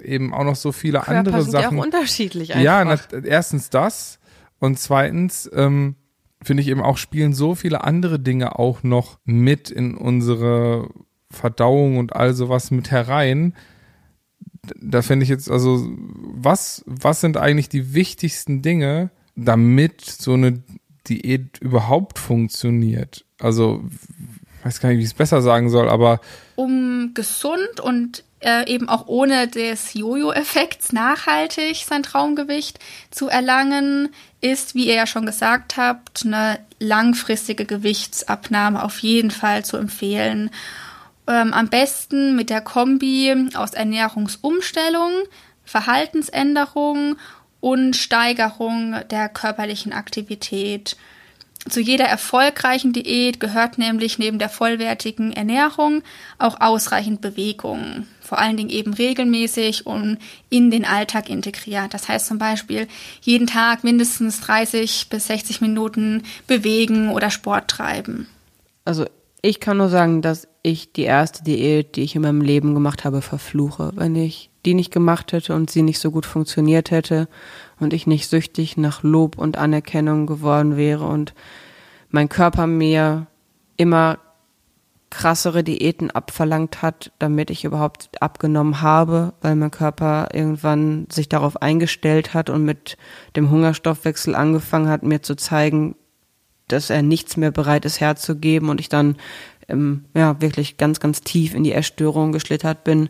Eben auch noch so viele Körper andere sind Sachen. ja auch unterschiedlich einfach. Ja, na, erstens das und zweitens ähm, finde ich eben auch spielen so viele andere Dinge auch noch mit in unsere Verdauung und all sowas mit herein. Da finde ich jetzt also was was sind eigentlich die wichtigsten Dinge, damit so eine Diät überhaupt funktioniert? Also weiß gar nicht, wie ich es besser sagen soll, aber um gesund und äh, eben auch ohne des Jojo-Effekts nachhaltig sein Traumgewicht zu erlangen, ist, wie ihr ja schon gesagt habt, eine langfristige Gewichtsabnahme auf jeden Fall zu empfehlen. Ähm, am besten mit der Kombi aus Ernährungsumstellung, Verhaltensänderung und Steigerung der körperlichen Aktivität. Zu jeder erfolgreichen Diät gehört nämlich neben der vollwertigen Ernährung auch ausreichend Bewegung. Vor allen Dingen eben regelmäßig und in den Alltag integriert. Das heißt zum Beispiel jeden Tag mindestens 30 bis 60 Minuten bewegen oder Sport treiben. Also ich kann nur sagen, dass ich die erste Diät, die ich in meinem Leben gemacht habe, verfluche. Wenn ich die nicht gemacht hätte und sie nicht so gut funktioniert hätte und ich nicht süchtig nach Lob und Anerkennung geworden wäre und mein Körper mir immer krassere Diäten abverlangt hat, damit ich überhaupt abgenommen habe, weil mein Körper irgendwann sich darauf eingestellt hat und mit dem Hungerstoffwechsel angefangen hat, mir zu zeigen, dass er nichts mehr bereit ist herzugeben und ich dann ähm, ja wirklich ganz, ganz tief in die Essstörung geschlittert bin.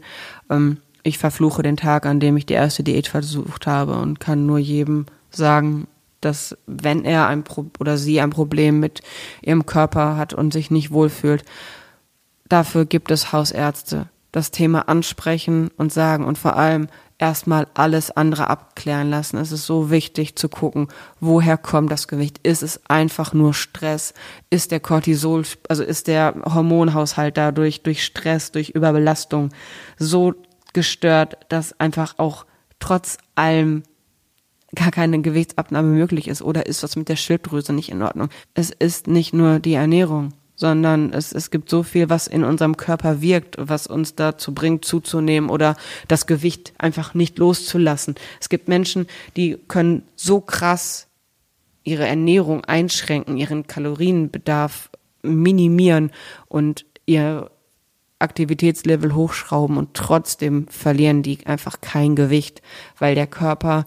Ähm, ich verfluche den Tag, an dem ich die erste Diät versucht habe und kann nur jedem sagen, dass wenn er ein Pro oder sie ein Problem mit ihrem Körper hat und sich nicht wohlfühlt, dafür gibt es Hausärzte. Das Thema ansprechen und sagen und vor allem erstmal alles andere abklären lassen. Es ist so wichtig zu gucken, woher kommt das Gewicht? Ist es einfach nur Stress? Ist der Cortisol, also ist der Hormonhaushalt dadurch durch Stress, durch Überbelastung so gestört, dass einfach auch trotz allem gar keine Gewichtsabnahme möglich ist oder ist was mit der Schilddrüse nicht in Ordnung. Es ist nicht nur die Ernährung, sondern es, es gibt so viel, was in unserem Körper wirkt, was uns dazu bringt, zuzunehmen oder das Gewicht einfach nicht loszulassen. Es gibt Menschen, die können so krass ihre Ernährung einschränken, ihren Kalorienbedarf minimieren und ihr Aktivitätslevel hochschrauben und trotzdem verlieren die einfach kein Gewicht, weil der Körper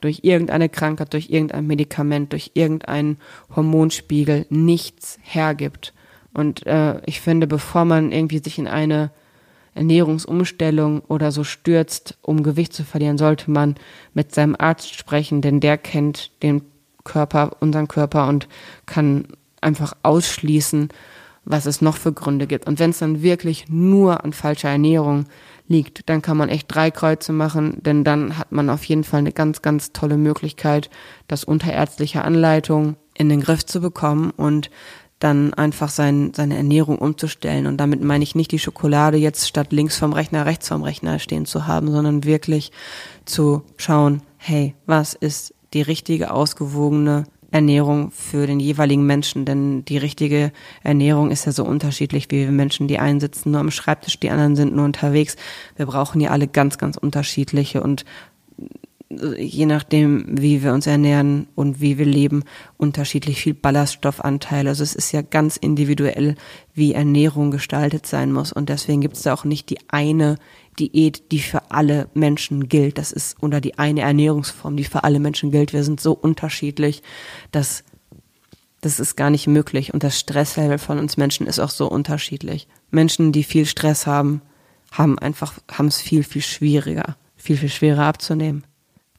durch irgendeine Krankheit, durch irgendein Medikament, durch irgendeinen Hormonspiegel nichts hergibt. Und äh, ich finde, bevor man irgendwie sich in eine Ernährungsumstellung oder so stürzt, um Gewicht zu verlieren, sollte man mit seinem Arzt sprechen, denn der kennt den Körper, unseren Körper und kann einfach ausschließen, was es noch für Gründe gibt. Und wenn es dann wirklich nur an falscher Ernährung liegt, dann kann man echt drei Kreuze machen, denn dann hat man auf jeden Fall eine ganz, ganz tolle Möglichkeit, das unter ärztlicher Anleitung in den Griff zu bekommen und dann einfach sein, seine Ernährung umzustellen. Und damit meine ich nicht die Schokolade jetzt statt links vom Rechner, rechts vom Rechner stehen zu haben, sondern wirklich zu schauen, hey, was ist die richtige, ausgewogene Ernährung für den jeweiligen Menschen, denn die richtige Ernährung ist ja so unterschiedlich, wie wir Menschen, die einen sitzen nur am Schreibtisch, die anderen sind nur unterwegs. Wir brauchen ja alle ganz, ganz unterschiedliche und je nachdem, wie wir uns ernähren und wie wir leben, unterschiedlich viel Ballaststoffanteil. Also es ist ja ganz individuell, wie Ernährung gestaltet sein muss. Und deswegen gibt es da auch nicht die eine Diät, die für alle Menschen gilt. Das ist unter die eine Ernährungsform, die für alle Menschen gilt. Wir sind so unterschiedlich, dass das ist gar nicht möglich. Und das Stresslevel von uns Menschen ist auch so unterschiedlich. Menschen, die viel Stress haben, haben einfach, haben es viel, viel schwieriger, viel, viel schwerer abzunehmen.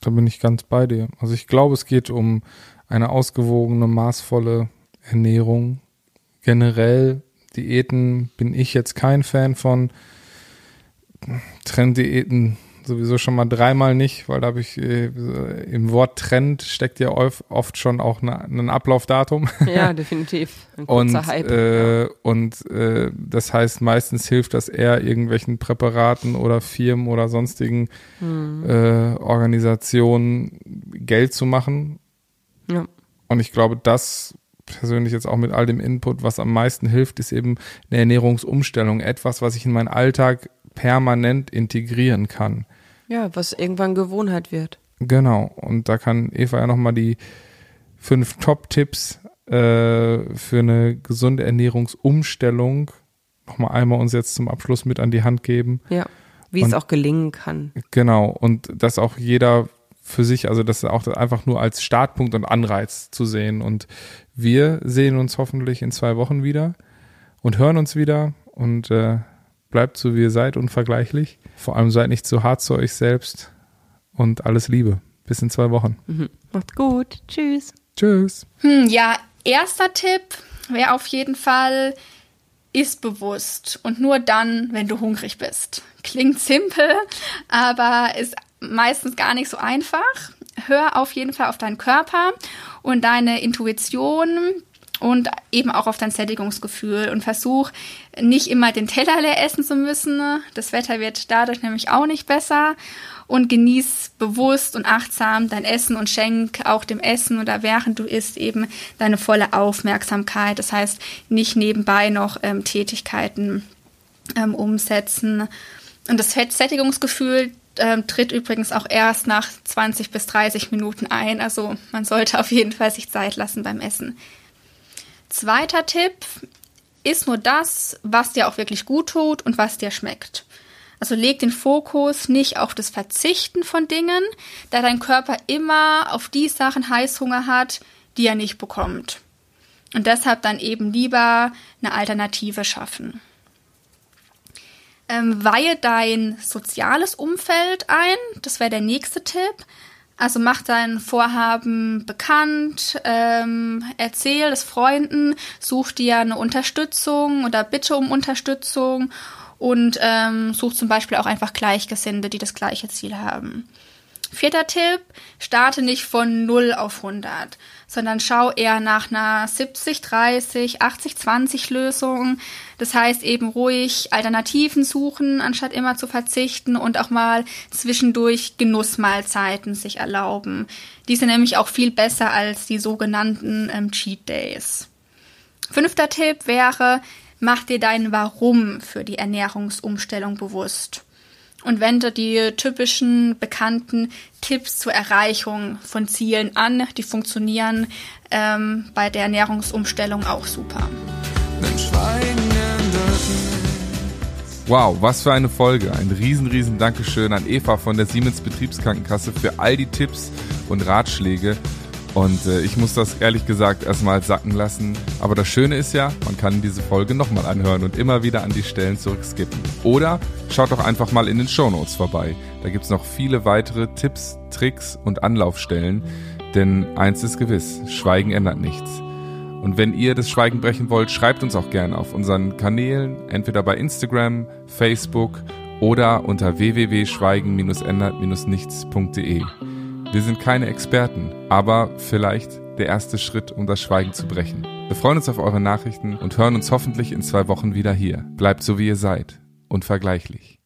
Da bin ich ganz bei dir. Also ich glaube, es geht um eine ausgewogene, maßvolle Ernährung. Generell Diäten bin ich jetzt kein Fan von. Trenddiäten sowieso schon mal dreimal nicht, weil da habe ich äh, im Wort Trend steckt ja oft schon auch ne, ein Ablaufdatum. Ja, definitiv. Ein und Hype, äh, ja. und äh, das heißt, meistens hilft das eher irgendwelchen Präparaten oder Firmen oder sonstigen hm. äh, Organisationen Geld zu machen. Ja. Und ich glaube, das persönlich jetzt auch mit all dem Input, was am meisten hilft, ist eben eine Ernährungsumstellung. Etwas, was ich in meinen Alltag permanent integrieren kann. Ja, was irgendwann Gewohnheit wird. Genau. Und da kann Eva ja nochmal die fünf Top-Tipps äh, für eine gesunde Ernährungsumstellung nochmal einmal uns jetzt zum Abschluss mit an die Hand geben. Ja, wie und, es auch gelingen kann. Genau. Und dass auch jeder für sich, also das auch einfach nur als Startpunkt und Anreiz zu sehen. Und wir sehen uns hoffentlich in zwei Wochen wieder und hören uns wieder. Und äh, bleibt so wie ihr seid, unvergleichlich. Vor allem seid nicht zu hart zu euch selbst und alles Liebe. Bis in zwei Wochen. Mhm. Macht gut. Tschüss. Tschüss. Hm, ja, erster Tipp wäre auf jeden Fall, ist bewusst und nur dann, wenn du hungrig bist. Klingt simpel, aber ist meistens gar nicht so einfach. Hör auf jeden Fall auf deinen Körper und deine Intuition, und eben auch auf dein Sättigungsgefühl und versuch nicht immer den Teller leer essen zu müssen. Das Wetter wird dadurch nämlich auch nicht besser und genieß bewusst und achtsam dein Essen und schenk auch dem Essen oder während du isst eben deine volle Aufmerksamkeit. Das heißt, nicht nebenbei noch ähm, Tätigkeiten ähm, umsetzen. Und das Sättigungsgefühl ähm, tritt übrigens auch erst nach 20 bis 30 Minuten ein. Also man sollte auf jeden Fall sich Zeit lassen beim Essen. Zweiter Tipp iss nur das, was dir auch wirklich gut tut und was dir schmeckt. Also leg den Fokus nicht auf das Verzichten von Dingen, da dein Körper immer auf die Sachen Heißhunger hat, die er nicht bekommt. Und deshalb dann eben lieber eine Alternative schaffen. Ähm, weihe dein soziales Umfeld ein, das wäre der nächste Tipp. Also mach dein Vorhaben bekannt, ähm, erzähl es Freunden, such dir eine Unterstützung oder bitte um Unterstützung und ähm, such zum Beispiel auch einfach Gleichgesinnte, die das gleiche Ziel haben. Vierter Tipp, starte nicht von 0 auf 100, sondern schau eher nach einer 70, 30, 80, 20 Lösung. Das heißt eben ruhig Alternativen suchen, anstatt immer zu verzichten und auch mal zwischendurch Genussmahlzeiten sich erlauben. Die sind nämlich auch viel besser als die sogenannten ähm, Cheat Days. Fünfter Tipp wäre, mach dir dein Warum für die Ernährungsumstellung bewusst und wende die typischen bekannten Tipps zur Erreichung von Zielen an. Die funktionieren ähm, bei der Ernährungsumstellung auch super. Wow, was für eine Folge. Ein riesen, riesen Dankeschön an Eva von der Siemens Betriebskrankenkasse für all die Tipps und Ratschläge. Und äh, ich muss das ehrlich gesagt erstmal sacken lassen. Aber das Schöne ist ja, man kann diese Folge nochmal anhören und immer wieder an die Stellen zurückskippen. Oder schaut doch einfach mal in den Shownotes vorbei. Da gibt's noch viele weitere Tipps, Tricks und Anlaufstellen. Denn eins ist gewiss, Schweigen ändert nichts. Und wenn ihr das Schweigen brechen wollt, schreibt uns auch gerne auf unseren Kanälen, entweder bei Instagram, Facebook oder unter www.schweigen-ändert-nichts.de. Wir sind keine Experten, aber vielleicht der erste Schritt, um das Schweigen zu brechen. Wir freuen uns auf eure Nachrichten und hören uns hoffentlich in zwei Wochen wieder hier. Bleibt so wie ihr seid. Unvergleichlich.